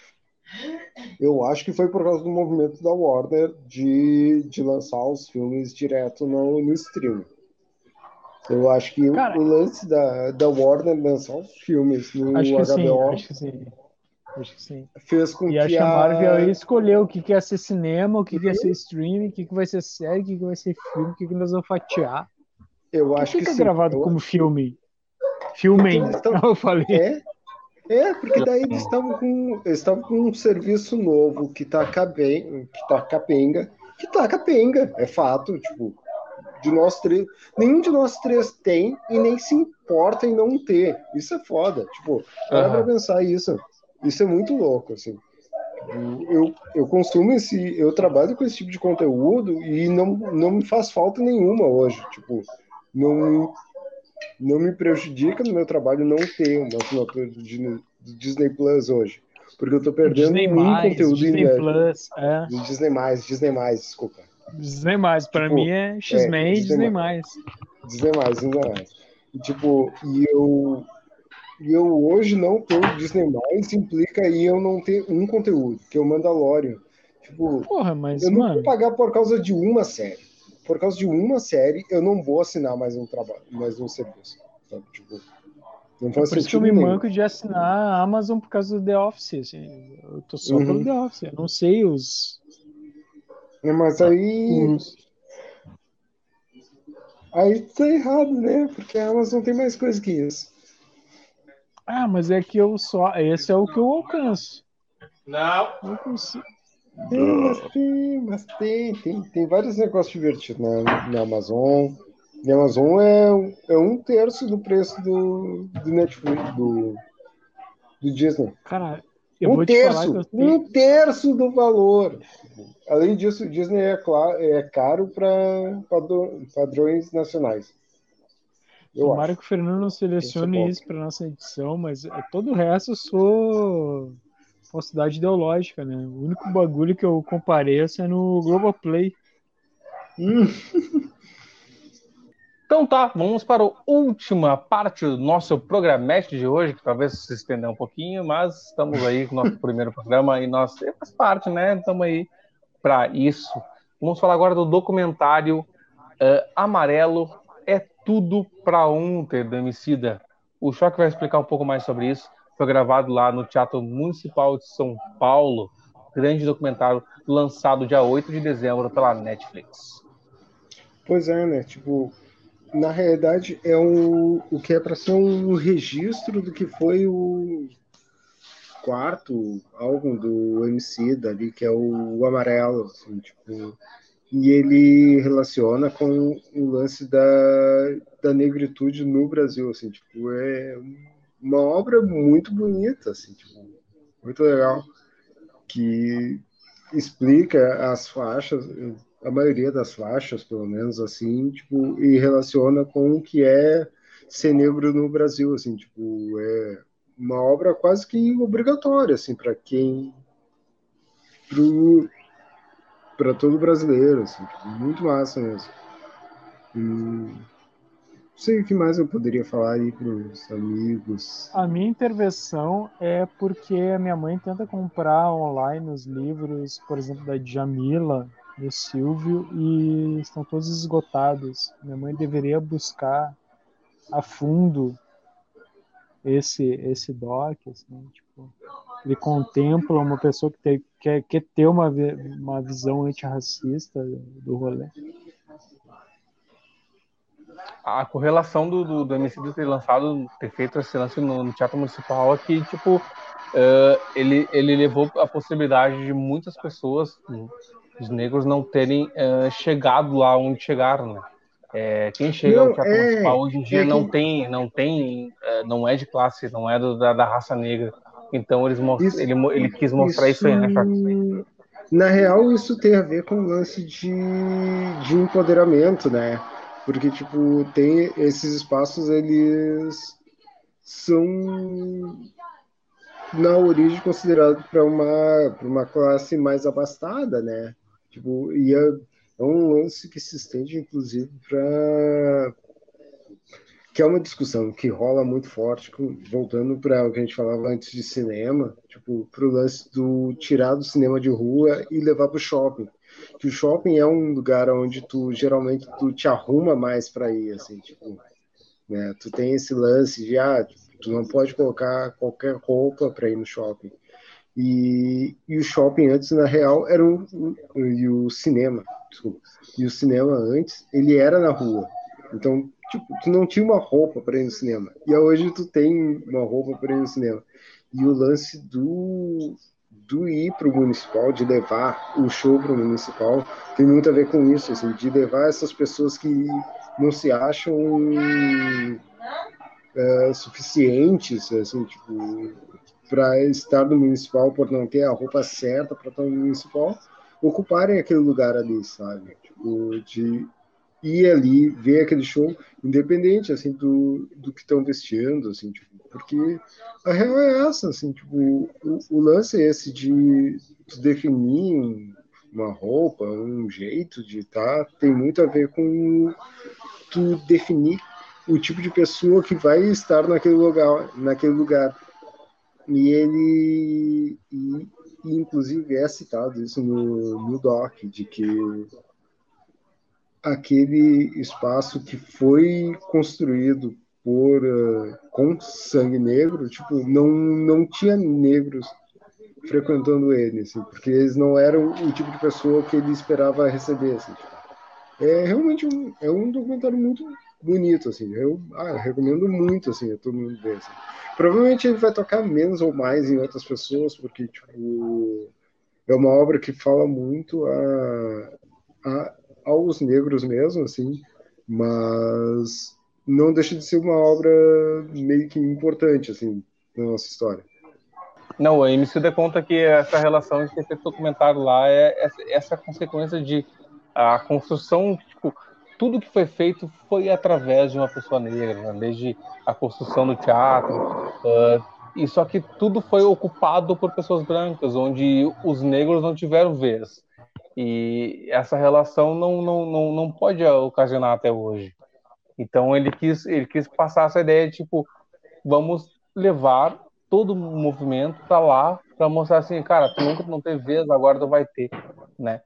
eu acho que foi por causa do movimento da Warner de, de lançar os filmes direto no, no streaming. Eu acho que Cara, o lance da, da Warner lançar os filmes no acho que HBO sim, acho que sim. Acho que sim. fez com e que acho que a Marvel aí escolheu o que, que ia ser cinema, o que, que ia ser streaming, o que, que vai ser série, o que, que vai ser filme, o que, que nós vamos fatiar. Eu acho que, que é gravado eu... como filme. Filmem, estão... eu falei. É, é, porque daí eles estavam com, eles com um serviço novo que tá, caben, que tá capenga, que tá capenga, é fato, tipo, de nós três, nenhum de nós três tem e nem se importa em não ter. Isso é foda. Tipo, para uhum. pra pensar isso. Isso é muito louco, assim. Eu, eu consumo esse, eu trabalho com esse tipo de conteúdo e não, não me faz falta nenhuma hoje. Tipo, não, não me prejudica no meu trabalho não ter uma assinatura do Disney Plus hoje. Porque eu tô perdendo Disney um mais, conteúdo Disney inédito. Plus, é. Disney mais, Disney mais, desculpa. Disney mais, pra Tipo, mim é X-Men é, e Disney mais. Disney mais, Disney mais. E, tipo, e eu, e eu hoje não ter o Disney mais implica aí eu não ter um conteúdo, que é o Mandalorian. Tipo, Porra, mas, eu não mano, vou pagar por causa de uma série. Por causa de uma série, eu não vou assinar mais um trabalho, mais um serviço. Sabe? Tipo, não faz por isso que eu me nenhum. manco de assinar a Amazon por causa do The Office. assim. eu tô só Uhum. pelo The Office. Eu não sei os. É, Mas aí. Aí tá errado, né? Porque a Amazon tem mais coisa que isso. Ah, mas é que eu só. Esse é o que eu alcanço. Não. Eu consigo. Tem, mas tem, mas tem, tem, tem vários negócios divertidos na, na Amazon. E a Amazon é, um- é um terço do preço do, do Netflix, do, do Disney. Cara, eu um vou te falar terço, que eu tenho. um terço do valor. Além disso, o Disney é, cla- é caro para padrões nacionais. Eu Tomara acho. que o Fernando não selecione Isso para nossa edição, mas é, todo o resto eu sou falsidade ideológica, né? O único bagulho que eu compareço é no Globoplay. Hum, *laughs* Então tá, vamos para a última parte do nosso programete de hoje, que talvez se estenda um pouquinho, mas estamos aí com o nosso *laughs* primeiro programa e nós faz parte, né? Estamos aí para isso. Vamos falar agora do documentário eh, Amarelo é tudo para ontem do Emicida. O Choque vai explicar um pouco mais sobre isso. Foi gravado lá no Teatro Municipal de São Paulo. Grande documentário lançado dia 8 de dezembro pela Netflix. Pois é, né? Tipo, na realidade é um, o que é para ser um registro do que foi o quarto álbum do MC dali, que é o Amarelo, assim, tipo, e ele relaciona com o lance da, da negritude no Brasil, assim, tipo, é uma obra muito bonita, assim, tipo, muito legal, que explica as faixas, a maioria das faixas, pelo menos assim, tipo, e relaciona com o que é ser negro no Brasil, assim, tipo, é uma obra quase que obrigatória, assim, para quem para todo brasileiro, assim, muito massa mesmo. Não sei o que mais eu poderia falar aí para os amigos. A minha intervenção é porque a minha mãe tenta comprar online os livros, por exemplo, da Djamila, do Silvio, e estão todos esgotados. Minha mãe deveria buscar a fundo esse esse doc, assim, tipo, ele contempla uma pessoa que tem, quer, quer ter uma, uma visão antirracista do rolê. a correlação do, do, do MC ter lançado, ter feito esse lance no, no Teatro Municipal é que, tipo, eh, ele, ele levou a possibilidade de muitas pessoas, os negros, não terem eh, chegado lá onde chegaram, né? Eh, quem chega Não, ao Teatro é- hoje em dia é não tem, não tem, eh, não é de classe, não é do- da, da raça negra. Então eles Isso- ele, ele quis mostrar isso, aí, né, Choque? Na real, isso tem a ver com o lance de, de empoderamento, né? Porque, tipo, tem esses espaços, eles são, na origem, considerados para uma, pra uma classe mais abastada, né? Tipo, e é, um lance que se estende, inclusive, para que é uma discussão que rola muito forte, voltando para o que a gente falava antes de cinema, tipo, para o lance do tirar do cinema de rua e levar para o shopping. Que o shopping é um lugar onde tu geralmente tu te arruma mais para ir, assim, tipo, né? Tu tem esse lance de ah, tu não pode colocar qualquer roupa para ir no shopping. E, e o shopping antes, na real, era e o cinema, desculpa, e o cinema antes, ele era na rua. Então, tipo, tu não tinha uma roupa para ir no cinema. E hoje tu tem uma roupa para ir no cinema. E o lance do, do ir pro municipal, de levar o show pro municipal, tem muito a ver com isso, assim, de levar essas pessoas que não se acham é, suficientes, assim, tipo, para estar no municipal por não ter a roupa certa para estar no municipal, ocuparem aquele lugar ali, sabe? Tipo, de ir ali ver aquele show, independente assim do, do que estão vestindo, assim, tipo, porque a real é essa, assim, tipo, o, o lance é esse de definir uma roupa, um jeito de estar, tá, tem muito a ver com tu definir o tipo de pessoa que vai estar naquele lugar, naquele lugar. E ele, e, e inclusive é citado isso no, no doc, de que aquele espaço que foi construído por uh, com sangue negro, tipo, não não tinha negros frequentando ele, assim, porque eles não eram o tipo de pessoa que ele esperava receber, assim. Tipo. É realmente um, é um documentário muito bonito, assim. Eu, ah, eu recomendo muito, assim, a todo mundo ver. Assim. Provavelmente ele vai tocar menos ou mais em outras pessoas, porque, tipo, é uma obra que fala muito a, a, aos negros mesmo, assim, mas não deixa de ser uma obra meio que importante, assim, na nossa história. Não, o MC de conta que essa relação de ter feito documentário lá é essa, essa consequência de a construção, tipo, tudo que foi feito foi através de uma pessoa negra, né? desde a construção do teatro, uh, e só que tudo foi ocupado por pessoas brancas, onde os negros não tiveram vez. E essa relação não, não, não, não pode ocasionar até hoje. Então ele quis, ele quis passar essa ideia de tipo, vamos levar todo o movimento para lá para mostrar assim, cara, tu nunca não teve vez, agora tu vai ter, né?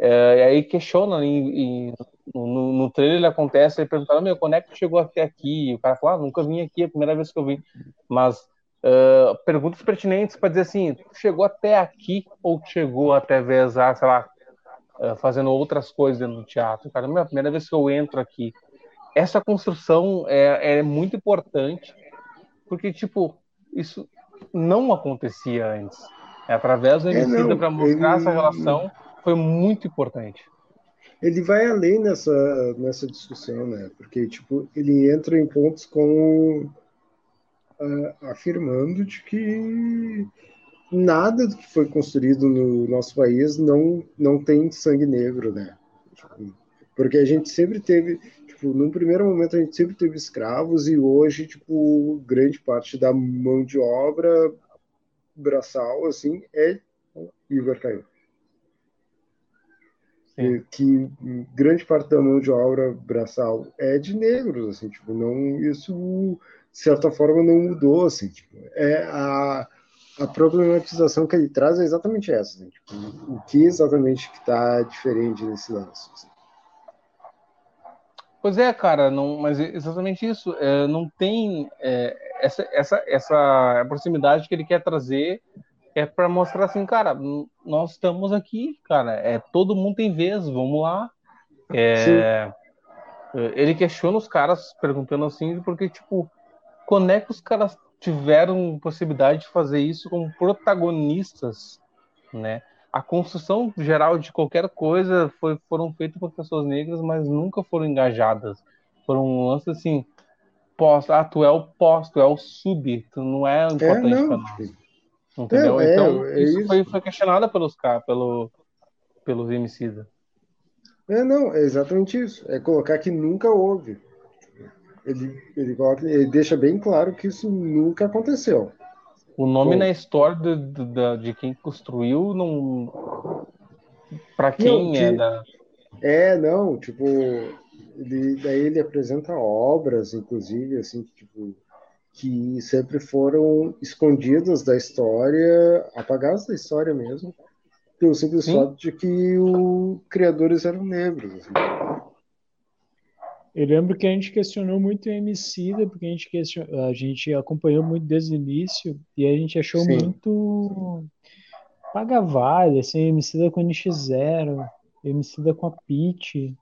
É, e aí questiona em, em, no, no trailer ele acontece, ele pergunta, meu, quando é que chegou até aqui? E o cara fala, ah, nunca vim aqui, é a primeira vez que eu vim. Mas uh, perguntas pertinentes para dizer assim, chegou até aqui ou chegou até vez, ah, sei lá, uh, fazendo outras coisas dentro do teatro? Cara, é a primeira vez que eu entro aqui. Essa construção é, é muito importante, porque, tipo, isso não acontecia antes. É através do MC é, para mostrar ele... essa relação foi muito importante. Ele vai além nessa, nessa discussão, né? Porque, tipo, ele entra em pontos como uh, afirmando de que nada do que foi construído no nosso país não, não tem sangue negro, né? Tipo, porque a gente sempre teve, tipo, num primeiro momento a gente sempre teve escravos e hoje, tipo, grande parte da mão de obra braçal, assim, é Igor caiu que grande parte da mão de obra braçal é de negros, assim, tipo, não, isso, de certa forma, não mudou, assim, tipo, é a, a problematização que ele traz é exatamente essa, assim, tipo, o que exatamente que está diferente nesse lance, assim. Pois é, cara, não, mas é exatamente isso, é, não tem é, essa, essa, essa proximidade que ele quer trazer é para mostrar assim, cara, nós estamos aqui, cara, é todo mundo tem vez, vamos lá. É, ele questiona os caras perguntando assim, porque tipo, quando é que os caras tiveram possibilidade de fazer isso como protagonistas, né? A construção geral de qualquer coisa foi, foram feitas por pessoas negras, mas nunca foram engajadas. Foram um lance assim, pós, ah, tu é o pós, tu é o sub, tu não é importante é, para nós. Entendeu? É, então, é, isso, isso, Foi, foi questionado pelos pelo, pelos homicidas. É, não, é exatamente isso. É colocar que nunca houve. Ele, ele, coloca, ele deixa bem claro que isso nunca aconteceu. O nome Bom, na história de, de, de, quem construiu não. Para quem não, que, é da. É, não, tipo. Ele, daí ele apresenta obras, inclusive, assim, tipo que sempre foram escondidas da história, apagadas da história mesmo, pelo simples Sim. fato de que os criadores eram negros. Assim. Eu lembro que a gente questionou muito o Emicida, porque a gente, questionou, a gente acompanhou muito desde o início, e a gente achou Sim. muito paga vale, assim, Emicida com NX0, Emicida com a Pitch,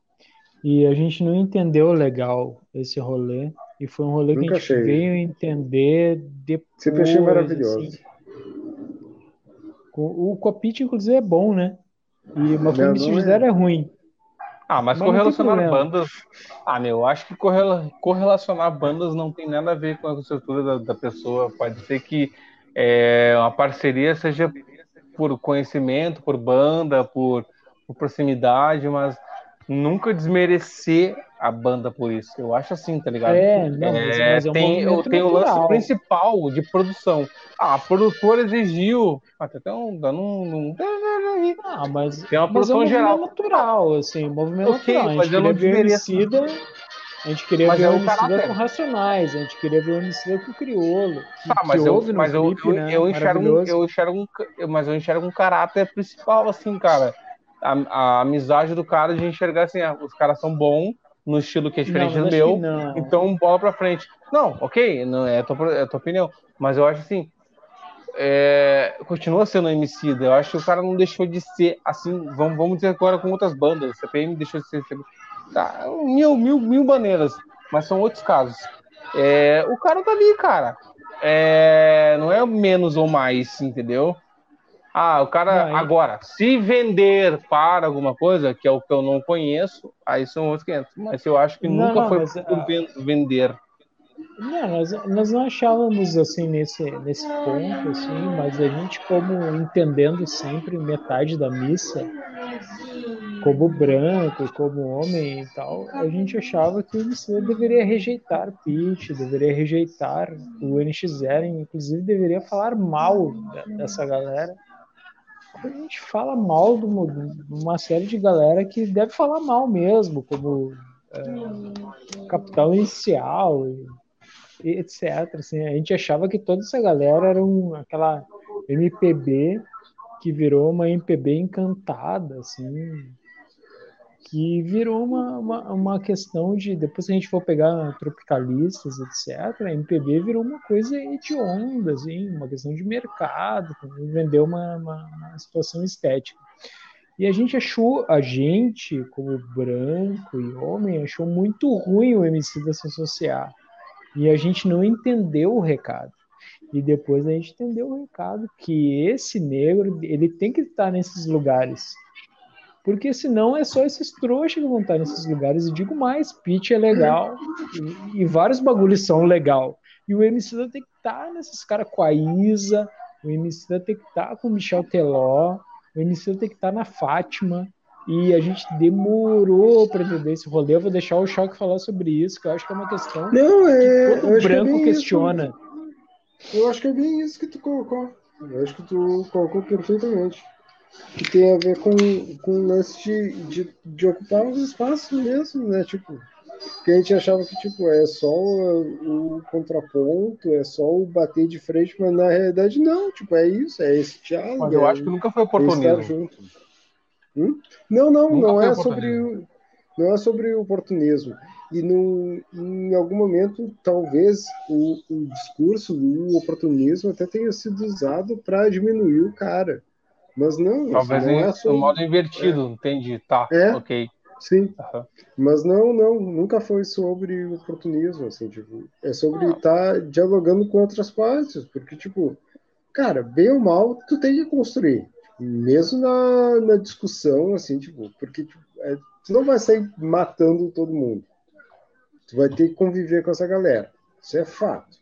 e a gente não entendeu legal esse rolê. E foi um rolê Nunca que a gente achei. veio entender depois. Sempre achei maravilhoso. Assim. O Copit, inclusive, é bom, né? E uma filme de zero é ruim. Ah, mas, mas correlacionar bandas. Ah, meu, acho que correla... correlacionar bandas não tem nada a ver com a estrutura da, da pessoa. Pode ser que é, uma parceria seja por conhecimento, por banda, por, por proximidade, mas nunca desmerecer a banda por isso. Eu acho assim, tá ligado? É, não, mas, é, mas é um tem, eu tenho o lance principal de produção. Ah, a produtora exigiu. Até ah, um, dando um, Ah, mas tem uma produção mas é um geral. natural, assim, movimento okay, natural. Mas eu não desmereço. A gente queria mas ver é Emicida com Racionais, a gente queria ver o Emicida com Criolo. Tá, mas eu, mas eu, clipe, eu, né? eu, enxergo, um, eu enxergo um, mas eu enxergo um caráter principal, assim, cara. A, a amizade do cara de enxergar assim, ah, os caras são bons no estilo que é diferente não, do meu, então bola pra frente. Não, ok, não é a tua, é a tua opinião, mas eu acho assim, é, continua sendo Emicida. Eu acho que o cara não deixou de ser assim. Vamos, vamos dizer agora com outras bandas. CPM deixou de ser Tá, mil, mil, mil maneiras, mas são outros casos. É, o cara tá ali, cara. É, não é menos ou mais, entendeu? Ah, o cara não, agora, se vender para alguma coisa, que é o que eu não conheço, aí são outros 500. Mas eu acho que não, nunca não, foi mas, por uh, vender. Não, nós, nós não achávamos assim nesse, nesse ponto, assim, mas a gente, como entendendo sempre metade da missa, como branco, como homem e tal, a gente achava que o deveria rejeitar Pete, deveria rejeitar o NX0, inclusive deveria falar mal dessa galera. A gente fala mal de uma, de uma série de galera que deve falar mal mesmo, como é, Capitão Inicial, etc. Assim, a gente achava que toda essa galera era um, aquela MPB que virou uma MPB encantada, assim, que virou uma, uma, uma, questão de, depois que a gente for pegar tropicalistas, etc., a MPB virou uma coisa de onda, assim, uma questão de mercado, vendeu uma, uma, uma situação estética. E a gente achou, a gente, como branco e homem, achou muito ruim o MC da se associar e a gente não entendeu o recado. E depois a gente entendeu o recado que esse negro, ele tem que estar nesses lugares. Porque senão é só esses trouxas que vão estar nesses lugares. E digo mais, pitch é legal e, e vários bagulhos são legal. E o MC tem que estar nesses caras com a Isa, o MC tem que estar com o Michel Teló, o MC tem que estar na Fátima, e a gente demorou para entender esse rolê. Eu vou deixar o Choque falar sobre isso, que eu acho que é uma questão Não, é, que todo branco que é questiona. Isso. Eu acho que é bem isso que tu colocou. Eu acho que tu colocou perfeitamente. Que tem a ver com, com o lance de, de, de ocupar os espaços mesmo, né? Tipo, que a gente achava que tipo, é só o, o, contraponto, é só o bater de frente, mas na realidade não, tipo, é isso, é esse diálogo. Mas eu é, acho que nunca foi oportunismo. Hum? Não, não, não é sobre não é sobre oportunismo. E no, em algum momento, talvez o, o discurso do oportunismo até tenha sido usado para diminuir o cara. Mas não. Talvez não é sobre... modo invertido, é. entendi. Tá, é, ok. Sim. Uhum. Mas não, não, nunca foi sobre oportunismo, assim, tipo, é sobre estar tá dialogando com outras partes, porque, tipo, cara, bem ou mal, tu tem que construir mesmo na, na discussão, assim, tipo, porque tipo, é, tu não vai sair matando todo mundo. Tu vai ter que conviver com essa galera. Isso é fato.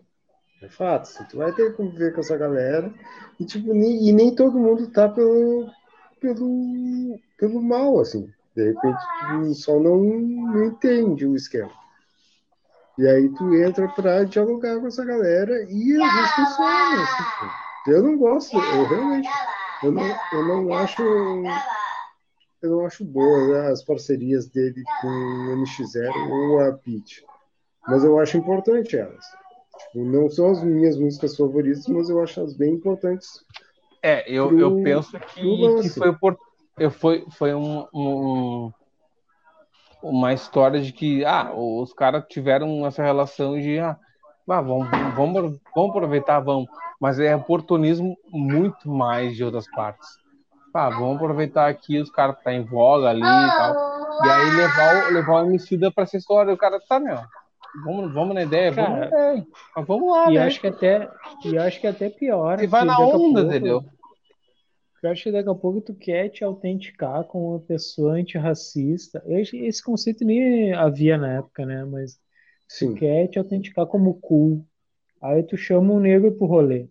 É fato. Assim, tu vai ter que conviver com essa galera e, tipo, nem, e nem todo mundo tá pelo, pelo, pelo mal, assim. De repente, tu só não, não entende o esquema. E aí tu entra para dialogar com essa galera e vezes funciona. Assim, eu não gosto, eu realmente eu não, eu não acho. Eu não acho boas né, as parcerias dele com o NX0 ou a Peach. Mas eu acho importante elas. Não são as minhas músicas favoritas, mas eu acho elas bem importantes. É, eu, pro, eu penso que, que foi, por, eu, foi, foi um, um, uma história de que ah, os caras tiveram essa relação de ah, vamos, vamos, vamos aproveitar, vamos mas é oportunismo muito mais de outras partes. Ah, vamos aproveitar aqui, os caras tá em voga ali e tal. E aí levar, levar o homicida pra essa história. O cara tá, meu, vamos, vamos na ideia, cara, vamos, ideia. Mas vamos lá, e né? Acho que até, e acho que até pior. E vai na onda, pouco, entendeu? Eu acho que daqui a pouco tu quer te autenticar como uma pessoa antirracista. Esse conceito nem havia na época, né? Mas Sim. tu quer te autenticar como cool. Aí tu chama um negro pro rolê.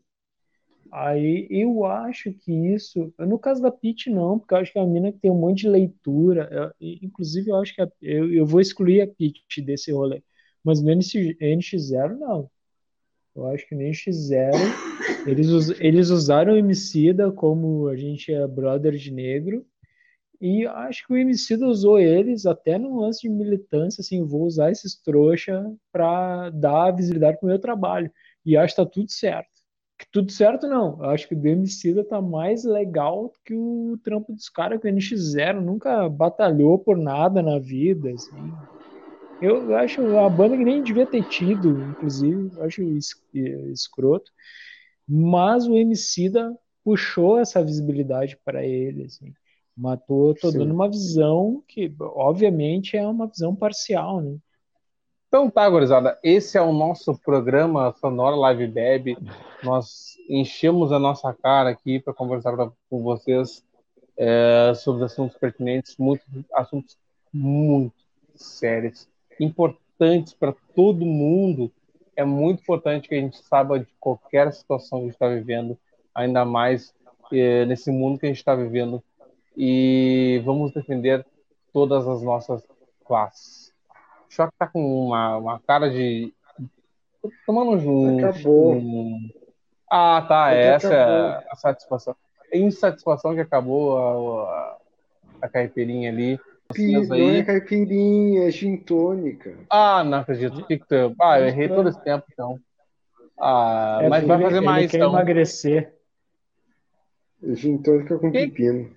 Aí eu acho que isso, no caso da Pete não, porque eu acho que é a mina que tem um monte de leitura, eu, inclusive eu acho que a, eu, eu vou excluir a Pete desse rolê, mas no NX, NX0 não. Eu acho que no NX0 eles, eles usaram o Emicida como a gente é brother de negro, e acho que o Emicida usou eles até no lance de militância, assim, vou usar esses trouxa para dar visibilidade pro meu trabalho. E acho que tá tudo certo tudo certo, não. Eu acho que o Demicida tá mais legal que o trampo dos caras que o NX0 nunca batalhou por nada na vida, assim. Eu, acho a banda que nem devia ter tido, inclusive, eu acho escroto. Mas o Emicida puxou essa visibilidade para ele, assim. Matou, tô Sim. dando uma visão que, obviamente, é uma visão parcial, né? Então tá, gurizada, esse é o nosso programa Sonora Live Beb. Nós enchemos a nossa cara aqui para conversar pra, com vocês é, sobre assuntos pertinentes, muito, assuntos muito sérios, importantes para todo mundo. É muito importante que a gente saiba de qualquer situação que a gente está vivendo, ainda mais é, nesse mundo que a gente está vivendo. E vamos defender todas as nossas classes. Choque tá com uma, uma cara de. Tomando um. Acabou. Um... Ah, tá. Essa é a satisfação. É insatisfação que acabou a, a, a caipirinha ali. Não aí. é caipirinha, é gin tônica. Ah, não acredito. Que que tu... Ah, eu errei todo esse tempo, então. Ah, é mas vai fazer ele, mais, ele quer então. emagrecer. Gin tônica com Quem... pepino.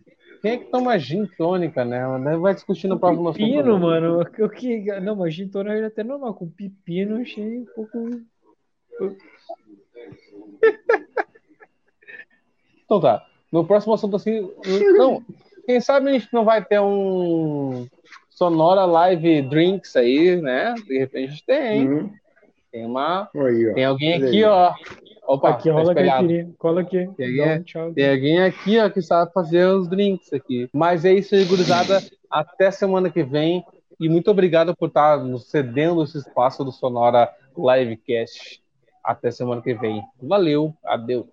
Quem é que toma gin tônica, né? Vai discutir no próximo Pepino, mano. O que... Não, mas gin tônica é até normal. Com pepino, achei um pouco. então tá. No próximo assunto, assim. Não, quem sabe a gente não vai ter um Sonora Live Drinks aí, né? De repente tem. Uhum. Tem uma. Aí, tem alguém aqui, ó. Opa, aqui rola tá. Cola aqui. Tem alguém, tchau, tem alguém aqui, ó, que sabe fazer os drinks aqui. Mas é isso aí, gurizada. Até semana que vem. E muito obrigado por estar nos cedendo esse espaço do Sonora Livecast. Até semana que vem. Valeu, adeus.